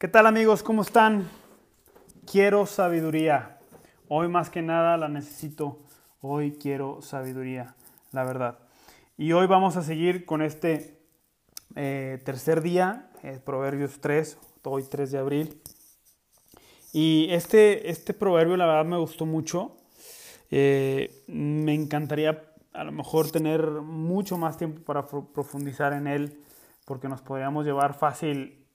¿Qué tal amigos? ¿Cómo están? Quiero sabiduría. Hoy más que nada la necesito. Hoy quiero sabiduría, la verdad. Y hoy vamos a seguir con este eh, tercer día, eh, Proverbios 3, hoy 3 de abril. Y este, este proverbio la verdad me gustó mucho. Eh, me encantaría a lo mejor tener mucho más tiempo para profundizar en él, porque nos podríamos llevar fácil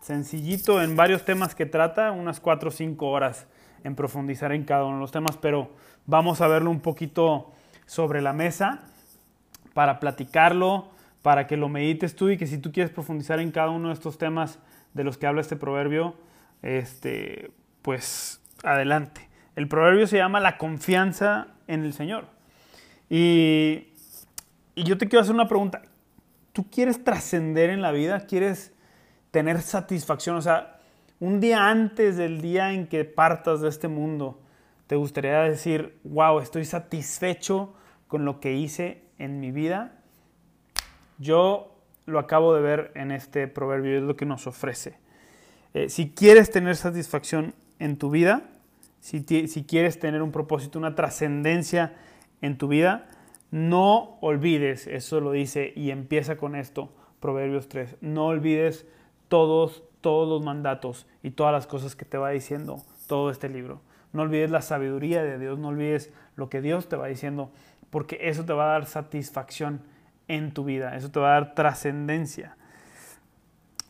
sencillito en varios temas que trata, unas 4 o 5 horas en profundizar en cada uno de los temas, pero vamos a verlo un poquito sobre la mesa para platicarlo, para que lo medites tú y que si tú quieres profundizar en cada uno de estos temas de los que habla este proverbio, este, pues adelante. El proverbio se llama la confianza en el Señor. Y, y yo te quiero hacer una pregunta. ¿Tú quieres trascender en la vida? ¿Quieres tener satisfacción. O sea, un día antes del día en que partas de este mundo, te gustaría decir, wow, estoy satisfecho con lo que hice en mi vida. Yo lo acabo de ver en este proverbio, es lo que nos ofrece. Eh, si quieres tener satisfacción en tu vida, si, quieres tener un propósito, una trascendencia en tu vida, no olvides, eso lo dice y empieza con esto, Proverbios 3, no olvides todos, todos los mandatos y todas las cosas que te va diciendo todo este libro. No olvides la sabiduría de Dios, no olvides lo que Dios te va diciendo, porque eso te va a dar satisfacción en tu vida, eso te va a dar trascendencia.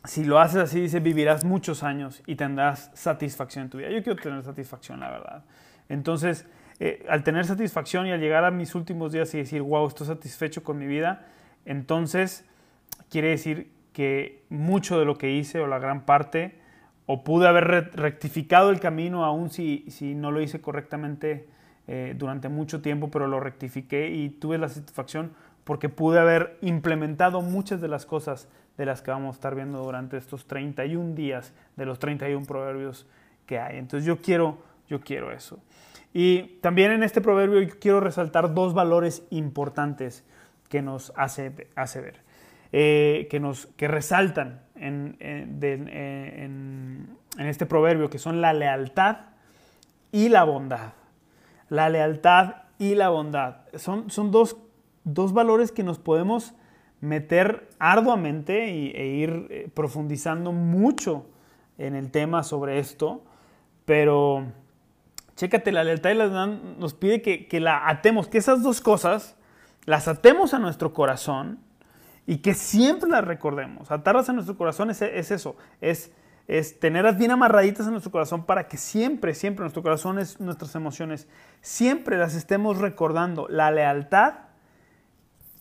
Si lo haces así, dice, vivirás muchos años y tendrás satisfacción en tu vida. Yo quiero tener satisfacción, la verdad. Entonces, eh, al tener satisfacción y al llegar a mis últimos días y decir, wow, estoy satisfecho con mi vida, entonces quiere decir que mucho de lo que hice o la gran parte, o pude haber rectificado el camino aún si, si no lo hice correctamente eh, durante mucho tiempo, pero lo rectifiqué y tuve la satisfacción porque pude haber implementado muchas de las cosas de las que vamos a estar viendo durante estos 31 días, de los 31 proverbios que hay. Entonces yo quiero, yo quiero eso. Y también en este proverbio yo quiero resaltar dos valores importantes que nos hace, hace ver. Eh, que, nos, que resaltan en, en, este proverbio, que son la lealtad y la bondad. La lealtad y la bondad. Son, son dos, dos valores que nos podemos meter arduamente e ir eh, profundizando mucho en el tema sobre esto, pero chécate, la lealtad y la bondad nos pide que, que la atemos, que esas dos cosas las atemos a nuestro corazón y que siempre las recordemos. Atarlas en nuestro corazón es, eso, es, es tenerlas bien amarraditas en nuestro corazón para que siempre, siempre nuestro corazón, es, nuestras emociones, siempre las estemos recordando. La lealtad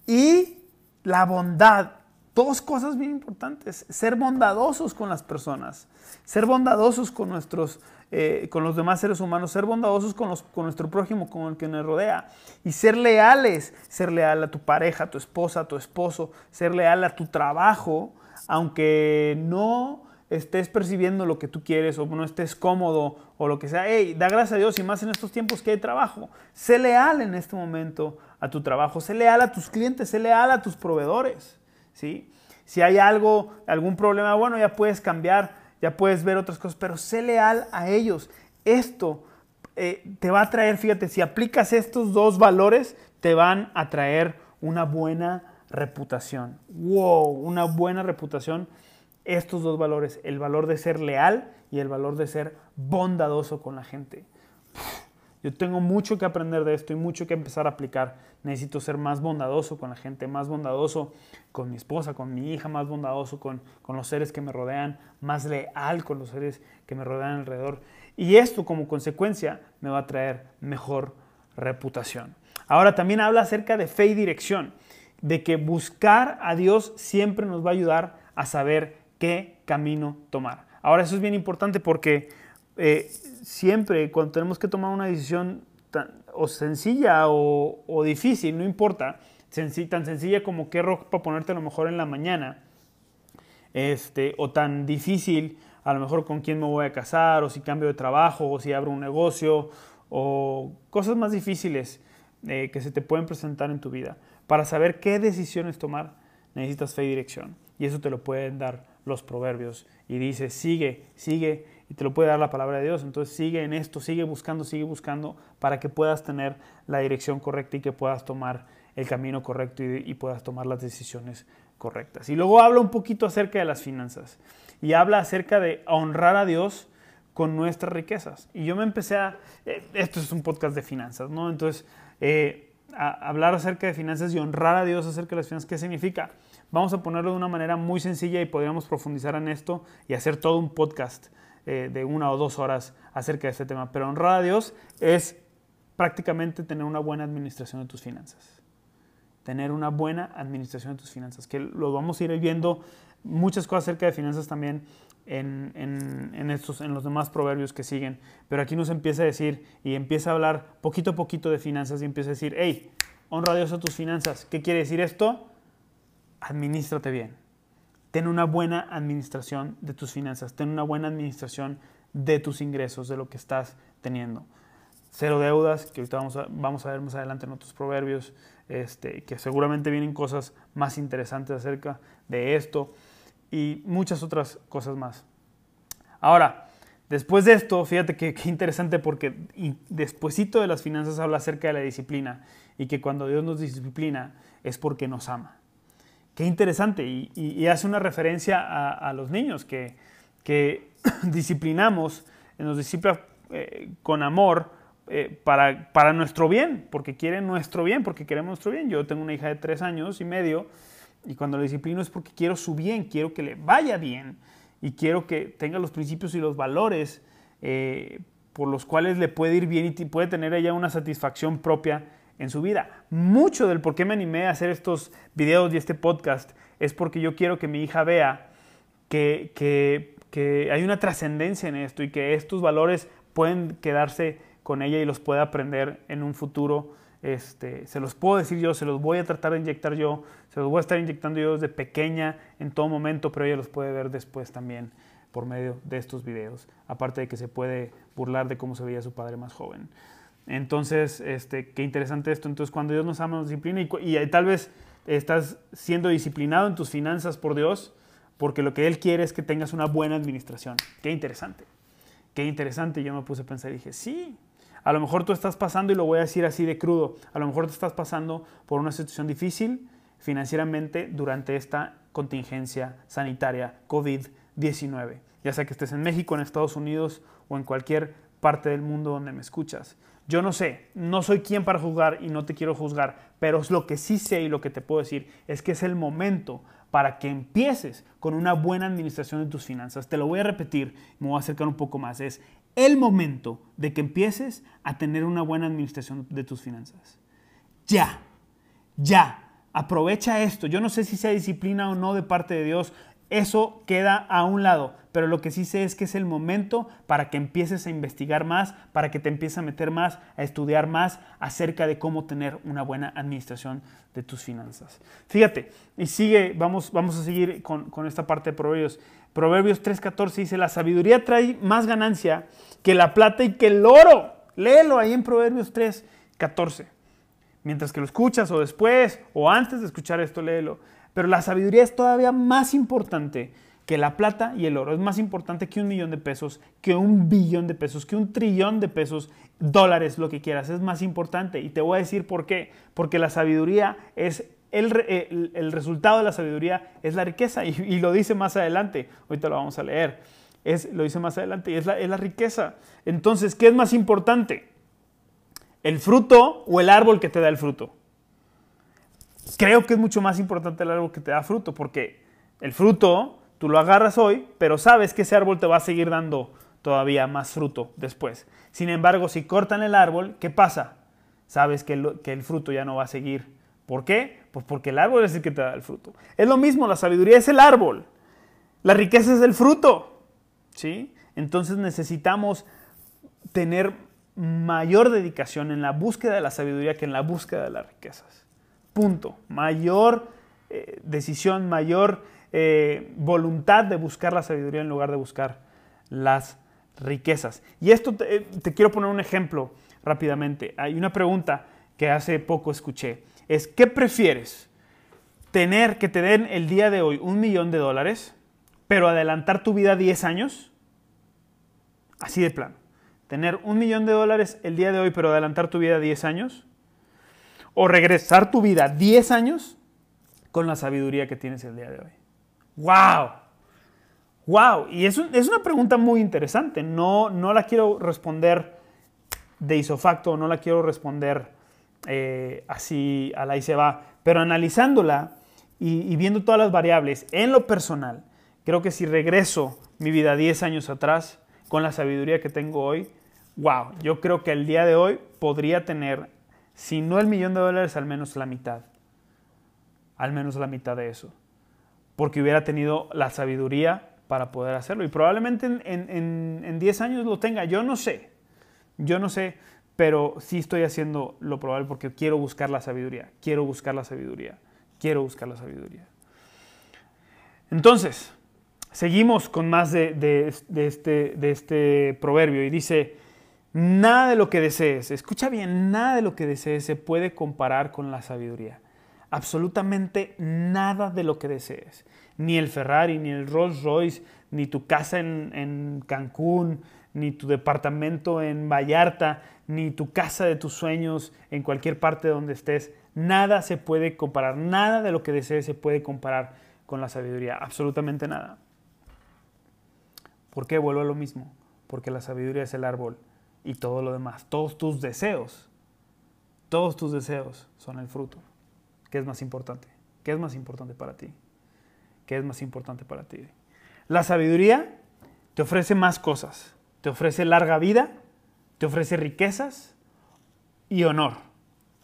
y la bondad. Dos cosas bien importantes. Ser bondadosos con las personas, ser bondadosos con nuestros eh, con los demás seres humanos, ser bondadosos con, los, con nuestro prójimo, con el que nos rodea, y ser leales, ser leal a tu pareja, a tu esposa, a tu esposo, ser leal a tu trabajo, aunque no estés percibiendo lo que tú quieres o no estés cómodo o lo que sea. Hey, da gracias a Dios y más en estos tiempos que hay trabajo. Sé leal en este momento a tu trabajo, sé leal a tus clientes, sé leal a tus proveedores. ¿sí? Si hay algo, algún problema, bueno, ya puedes cambiar ya puedes ver otras cosas, pero sé leal a ellos. Esto eh, te va a traer, fíjate, si aplicas estos dos valores, te van a traer una buena reputación. ¡Wow! Una buena reputación. Estos dos valores, el valor de ser leal y el valor de ser bondadoso con la gente. Yo tengo mucho que aprender de esto y mucho que empezar a aplicar. Necesito ser más bondadoso con la gente, más bondadoso con mi esposa, con mi hija, más bondadoso con, con los seres que me rodean, más leal con los seres que me rodean alrededor. Y esto como consecuencia me va a traer mejor reputación. Ahora también habla acerca de fe y dirección, de que buscar a Dios siempre nos va a ayudar a saber qué camino tomar. Ahora eso es bien importante porque eh, siempre cuando tenemos que tomar una decisión o sencilla o, difícil, no importa, tan sencilla como qué ropa ponerte a lo mejor en la mañana, este, o tan difícil a lo mejor con quién me voy a casar, o si cambio de trabajo, o si abro un negocio, o cosas más difíciles eh, que se te pueden presentar en tu vida. Para saber qué decisiones tomar, necesitas fe y dirección. Y eso te lo pueden dar los proverbios. Y dice, sigue, sigue, y te lo puede dar la palabra de Dios. Entonces sigue en esto, sigue buscando, sigue buscando para que puedas tener la dirección correcta y que puedas tomar el camino correcto y, puedas tomar las decisiones correctas. Y luego habla un poquito acerca de las finanzas y habla acerca de honrar a Dios con nuestras riquezas. Y yo me empecé a, eh, esto es un podcast de finanzas, ¿no? Entonces, eh, a hablar acerca de finanzas y honrar a Dios acerca de las finanzas, ¿qué significa? Vamos a ponerlo de una manera muy sencilla y podríamos profundizar en esto y hacer todo un podcast eh, de una o dos horas acerca de este tema. Pero honrar a Dios es prácticamente tener una buena administración de tus finanzas. Tener una buena administración de tus finanzas, que lo vamos a ir viendo muchas cosas acerca de finanzas también en, en, estos, en los demás proverbios que siguen. Pero aquí nos empieza a decir y empieza a hablar poquito a poquito de finanzas y empieza a decir, hey, honra a Dios a tus finanzas. ¿Qué quiere decir esto? Administrate bien. Ten una buena administración de tus finanzas. Ten una buena administración de tus ingresos, de lo que estás teniendo. Cero deudas, que ahorita vamos a, ver más adelante en otros proverbios, este, que seguramente vienen cosas más interesantes acerca de esto y muchas otras cosas más. Ahora, después de esto, fíjate que, interesante porque despuesito de las finanzas habla acerca de la disciplina y que cuando Dios nos disciplina es porque nos ama. Qué interesante y, hace una referencia a, los niños que, que disciplinamos, nos disciplina eh, con amor eh, para, para nuestro bien, porque quieren nuestro bien, porque queremos nuestro bien. Yo tengo una hija de tres años y medio y cuando lo disciplino es porque quiero su bien, quiero que le vaya bien y quiero que tenga los principios y los valores eh, por los cuales le puede ir bien y puede tener ella una satisfacción propia en su vida. Mucho del por qué me animé a hacer estos videos y este podcast es porque yo quiero que mi hija vea que, que, que hay una trascendencia en esto y que estos valores pueden quedarse con ella y los puede aprender en un futuro este, se los puedo decir yo, se los voy a tratar de inyectar yo, se los voy a estar inyectando yo desde pequeña en todo momento, pero ella los puede ver después también por medio de estos videos, aparte de que se puede burlar de cómo se veía su padre más joven. Entonces, este, qué interesante esto. Entonces, cuando Dios nos ama, nos disciplina y, y tal vez estás siendo disciplinado en tus finanzas por Dios, porque lo que Él quiere es que tengas una buena administración. Qué interesante. Qué interesante. Yo me puse a pensar y dije, sí, a lo mejor tú estás pasando, y lo voy a decir así de crudo, a lo mejor tú estás pasando por una situación difícil financieramente durante esta contingencia sanitaria COVID-19. Ya sea que estés en México, en Estados Unidos o en cualquier parte del mundo donde me escuchas. Yo no sé, no soy quien para juzgar y no te quiero juzgar, pero lo que sí sé y lo que te puedo decir es que es el momento para que empieces con una buena administración de tus finanzas. Te lo voy a repetir, me voy a acercar un poco más. Es el momento de que empieces a tener una buena administración de tus finanzas. Ya, ya. Aprovecha esto. Yo no sé si sea disciplina o no de parte de Dios. Eso queda a un lado, pero lo que sí sé es que es el momento para que empieces a investigar más, para que te empieces a meter más, a estudiar más acerca de cómo tener una buena administración de tus finanzas. Fíjate, y sigue, vamos, vamos a seguir con, con esta parte de Proverbios. Proverbios 3.14 dice, la sabiduría trae más ganancia que la plata y que el oro. Léelo ahí en Proverbios 3.14. Mientras que lo escuchas o después o antes de escuchar esto, léelo. Pero la sabiduría es todavía más importante que la plata y el oro. Es más importante que un millón de pesos, que un billón de pesos, que un trillón de pesos, dólares, lo que quieras. Es más importante. Y te voy a decir por qué. Porque la sabiduría es el, resultado de la sabiduría es la riqueza y, lo dice más adelante. Ahorita lo vamos a leer. Es, lo dice más adelante y la, es la riqueza. Entonces, ¿qué es más importante? ¿El fruto o el árbol que te da el fruto? Creo que es mucho más importante el árbol que te da fruto porque el fruto tú lo agarras hoy, pero sabes que ese árbol te va a seguir dando todavía más fruto después. Sin embargo, si cortan el árbol, ¿qué pasa? Sabes que el fruto ya no va a seguir ¿Por qué? Pues porque el árbol es el que te da el fruto. Es lo mismo, la sabiduría es el árbol. La riqueza es el fruto. ¿Sí? Entonces necesitamos tener mayor dedicación en la búsqueda de la sabiduría que en la búsqueda de las riquezas. Punto. Mayor eh, decisión, mayor eh, voluntad de buscar la sabiduría en lugar de buscar las riquezas. Y esto te, te quiero poner un ejemplo rápidamente. Hay una pregunta que hace poco escuché es ¿qué prefieres? ¿Tener que te den el día de hoy un millón de dólares, pero adelantar tu vida 10 años, así de plano. Tener un millón de dólares el día de hoy, pero adelantar tu vida 10 años. O regresar tu vida 10 años con la sabiduría que tienes el día de hoy. ¡Wow! ¡Wow! Y es, es una pregunta muy interesante. No, no la quiero responder de isofacto, no la quiero responder eh, así a la y se va, pero analizándola y, y, viendo todas las variables en lo personal, creo que si regreso mi vida 10 años atrás con la sabiduría que tengo hoy, wow, yo creo que el día de hoy podría tener, si no el millón de dólares, al menos la mitad. Al menos la mitad de eso. Porque hubiera tenido la sabiduría para poder hacerlo. Y probablemente en, en, en 10 años lo tenga. Yo no sé. Yo no sé, pero sí estoy haciendo lo probable porque quiero buscar la sabiduría, quiero buscar la sabiduría, quiero buscar la sabiduría. Entonces, seguimos con más de, este, de este proverbio y dice, nada de lo que desees, escucha bien, nada de lo que desees se puede comparar con la sabiduría. Absolutamente nada de lo que desees. Ni el Ferrari, ni el Rolls Royce, ni tu casa en, Cancún, ni tu departamento en Vallarta, ni tu casa de tus sueños en cualquier parte donde estés. Nada se puede comparar, nada de lo que desees se puede comparar con la sabiduría, absolutamente nada. ¿Por qué? Vuelvo a lo mismo, porque la sabiduría es el árbol y todo lo demás, todos tus deseos, todos tus deseos son el fruto. ¿Qué es más importante? ¿Qué es más importante para ti? ¿Qué es más importante para ti? La sabiduría te ofrece más cosas te ofrece larga vida, te ofrece riquezas y honor.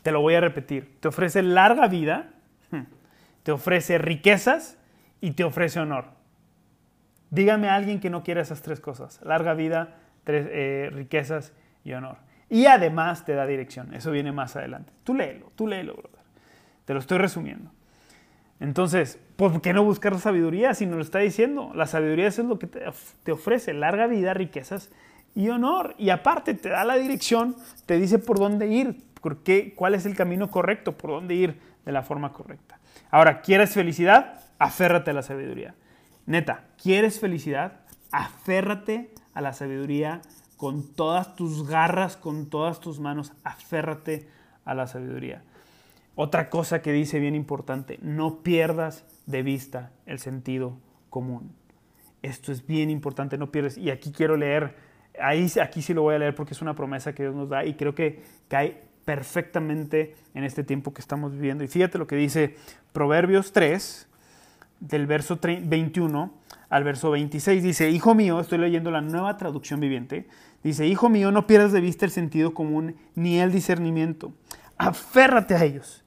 Te lo voy a repetir. Te ofrece larga vida, hmm, te ofrece riquezas y te ofrece honor. Dígame a alguien que no quiera esas tres cosas. Larga vida, tres, eh, riquezas y honor. Y además te da dirección. Eso viene más adelante. Tú léelo, tú léelo, brother. Te lo estoy resumiendo. Entonces, ¿por qué no buscar sabiduría si nos lo está diciendo? La sabiduría es lo que te, ofrece, larga vida, riquezas y honor. Y aparte te da la dirección, te dice por dónde ir, por qué, cuál es el camino correcto, por dónde ir de la forma correcta. Ahora, ¿quieres felicidad? Aférrate a la sabiduría. Neta, ¿quieres felicidad? Aférrate a la sabiduría con todas tus garras, con todas tus manos. Aférrate a la sabiduría. Otra cosa que dice bien importante, no pierdas de vista el sentido común. Esto es bien importante, no pierdes. Y aquí quiero leer, ahí, aquí sí lo voy a leer porque es una promesa que Dios nos da y creo que cae perfectamente en este tiempo que estamos viviendo. Y fíjate lo que dice Proverbios 3, del verso 21 al verso 26. Dice, Hijo mío, estoy leyendo la nueva traducción viviente. Dice, Hijo mío, no pierdas de vista el sentido común ni el discernimiento. Aférrate a ellos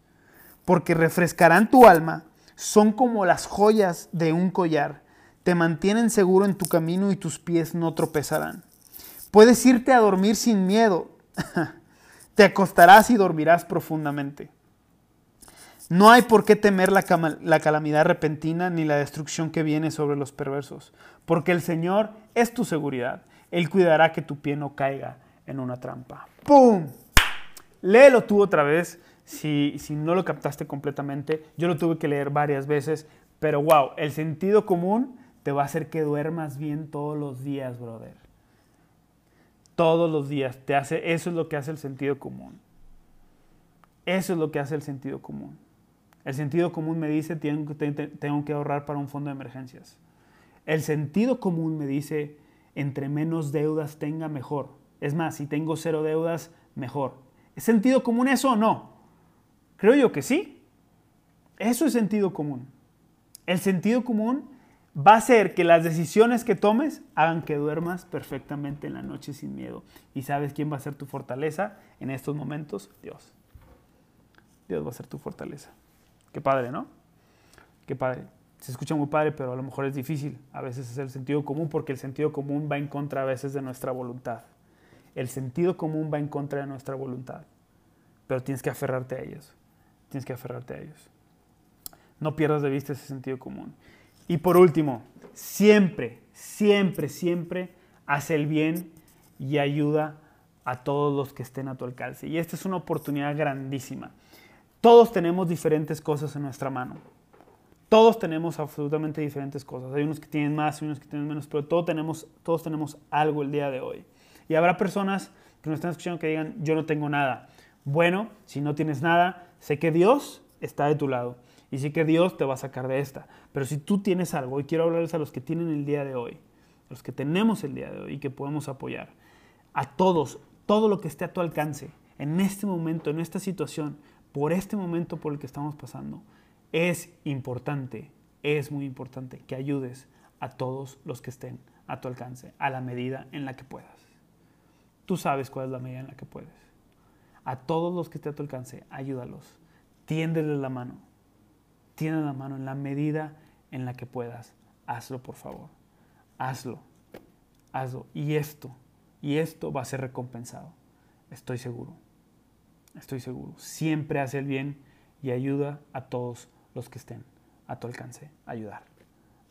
porque refrescarán tu alma, son como las joyas de un collar, te mantienen seguro en tu camino y tus pies no tropezarán. Puedes irte a dormir sin miedo, te acostarás y dormirás profundamente. No hay por qué temer la, la, calamidad repentina ni la destrucción que viene sobre los perversos, porque el Señor es tu seguridad. Él cuidará que tu pie no caiga en una trampa. ¡Pum! Léelo tú otra vez si, no lo captaste completamente. Yo lo tuve que leer varias veces, pero wow, el sentido común te va a hacer que duermas bien todos los días, brother. Todos los días. Te hace, eso es lo que hace el sentido común. Eso es lo que hace el sentido común. El sentido común me dice, tengo, que ahorrar para un fondo de emergencias. El sentido común me dice, entre menos deudas tenga, mejor. Es más, si tengo cero deudas, mejor. ¿Es sentido común eso o no? Creo yo que sí. Eso es sentido común. El sentido común va a ser que las decisiones que tomes hagan que duermas perfectamente en la noche sin miedo. ¿Y sabes quién va a ser tu fortaleza en estos momentos? Dios. Dios va a ser tu fortaleza. Qué padre, ¿no? Qué padre. Se escucha muy padre, pero a lo mejor es difícil a veces es el sentido común porque el sentido común va en contra a veces de nuestra voluntad. El sentido común va en contra de nuestra voluntad, pero tienes que aferrarte a ellos. Tienes que aferrarte a ellos. No pierdas de vista ese sentido común. Y por último, siempre, siempre, siempre hace el bien y ayuda a todos los que estén a tu alcance. Y esta es una oportunidad grandísima. Todos tenemos diferentes cosas en nuestra mano. Todos tenemos absolutamente diferentes cosas. Hay unos que tienen más, hay unos que tienen menos, pero todos tenemos, todos tenemos algo el día de hoy. Y habrá personas que nos están escuchando que digan, yo no tengo nada. Bueno, si no tienes nada, sé que Dios está de tu lado y sé que Dios te va a sacar de esta. Pero si tú tienes algo, y quiero hablarles a los que tienen el día de hoy, a los que tenemos el día de hoy y que podemos apoyar, a todos, todo lo que esté a tu alcance, en este momento, en esta situación, por este momento por el que estamos pasando, es importante, es muy importante que ayudes a todos los que estén a tu alcance, a la medida en la que puedas. Tú sabes cuál es la medida en la que puedes. A todos los que estén a tu alcance, ayúdalos. Tiéndeles la mano. Tiende la mano en la medida en la que puedas. Hazlo, por favor. Hazlo. Hazlo. Y esto, y esto va a ser recompensado. Estoy seguro. Estoy seguro. Siempre hace el bien y ayuda a todos los que estén a tu alcance. Ayudar.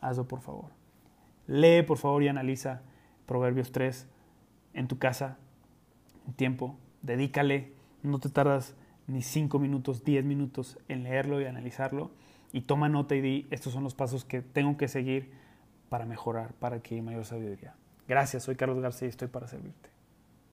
Hazlo, por favor. Lee, por favor, y analiza Proverbios 3 en tu casa. Un tiempo. Dedícale. No te tardas ni 5 minutos, 10 minutos en leerlo y analizarlo. Y toma nota y di, estos son los pasos que tengo que seguir para mejorar, para que haya mayor sabiduría. Gracias, soy Carlos García y estoy para servirte.